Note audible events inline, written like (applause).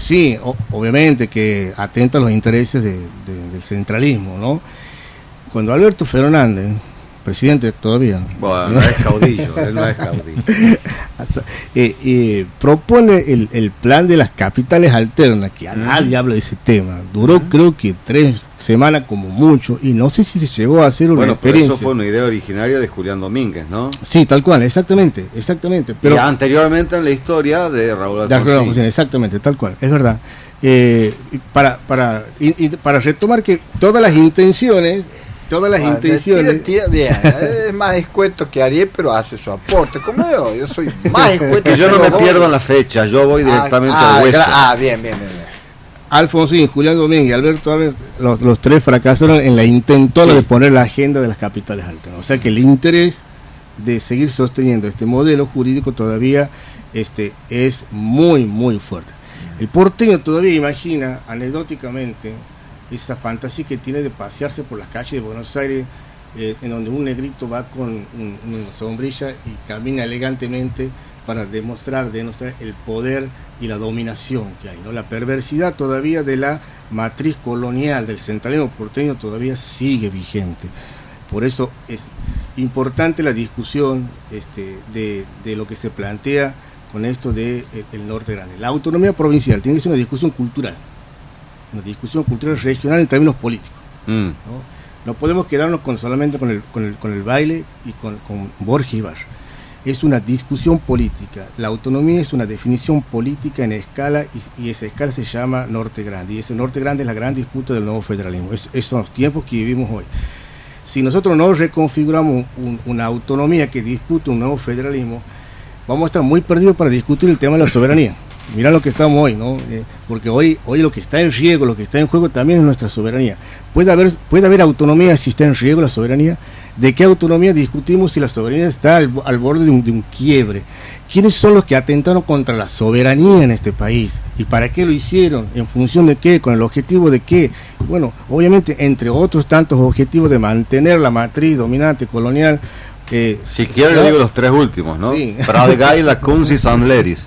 sí, obviamente que atenta a los intereses del centralismo, ¿no? Cuando Alberto Fernández, presidente todavía. Bueno, no es caudillo, (laughs) él no es caudillo. Eh, eh, propone el, el, plan de las capitales alternas, que a nadie habla de ese tema. Duró creo que tres semanas como mucho, y no sé si se llegó a hacer una bueno, experiencia. eso fue una idea originaria de Julián Domínguez, ¿no? Sí, tal cual, exactamente, exactamente. Pero y anteriormente en la historia de Raúl Alfonsín. De exactamente, tal cual, es verdad. Eh, para, para, para retomar que todas las intenciones todas las intenciones. bien, es más escueto que Ariel, pero hace su aporte. Como yo, yo soy más (laughs) escueto. yo no me pierdo en la fecha, yo voy directamente ah, al hueso. Ah, bien, bien, bien. Alfonsín, Julián Domínguez, Alberto los, tres fracasaron en la intentola de poner la agenda de las capitales altas. O sea que el interés de seguir sosteniendo este modelo jurídico todavía este, es muy, muy fuerte. El porteño todavía imagina anecdóticamente esa fantasía que tiene de pasearse por las calles de Buenos Aires, eh, en donde un negrito va con una sombrilla y camina elegantemente para demostrar, demostrar el poder y la dominación que hay. ¿no? La perversidad todavía de la matriz colonial del centralismo porteño todavía sigue vigente. Por eso es importante la discusión este, de, lo que se plantea con esto del de, eh, norte grande. La autonomía provincial tiene que ser una discusión cultural una discusión cultural regional en términos políticos. Mm. ¿no? podemos quedarnos con, solamente con el, con el, con el baile y con, con Borges Es una discusión política. La autonomía es una definición política en escala y, esa escala se llama Norte Grande. Y ese Norte Grande es la gran disputa del nuevo federalismo. Es, esos son los tiempos que vivimos hoy. Si nosotros no reconfiguramos una autonomía que dispute un nuevo federalismo, vamos a estar muy perdidos para discutir el tema de la soberanía mira lo que estamos hoy, ¿no? Eh, porque hoy, hoy lo que está en riesgo, lo que está en juego también es nuestra soberanía. ¿Puede haber, puede haber autonomía si está en riesgo la soberanía? ¿De qué autonomía discutimos si la soberanía está al, borde de un, de un, quiebre? ¿Quiénes son los que atentaron contra la soberanía en este país? ¿Y para qué lo hicieron? ¿En función de qué? ¿Con el objetivo de qué? Bueno, obviamente, entre otros tantos objetivos de mantener la matriz dominante colonial. si quiero le digo los tres últimos, ¿no? Sí. la (laughs) Kunz y San Leris.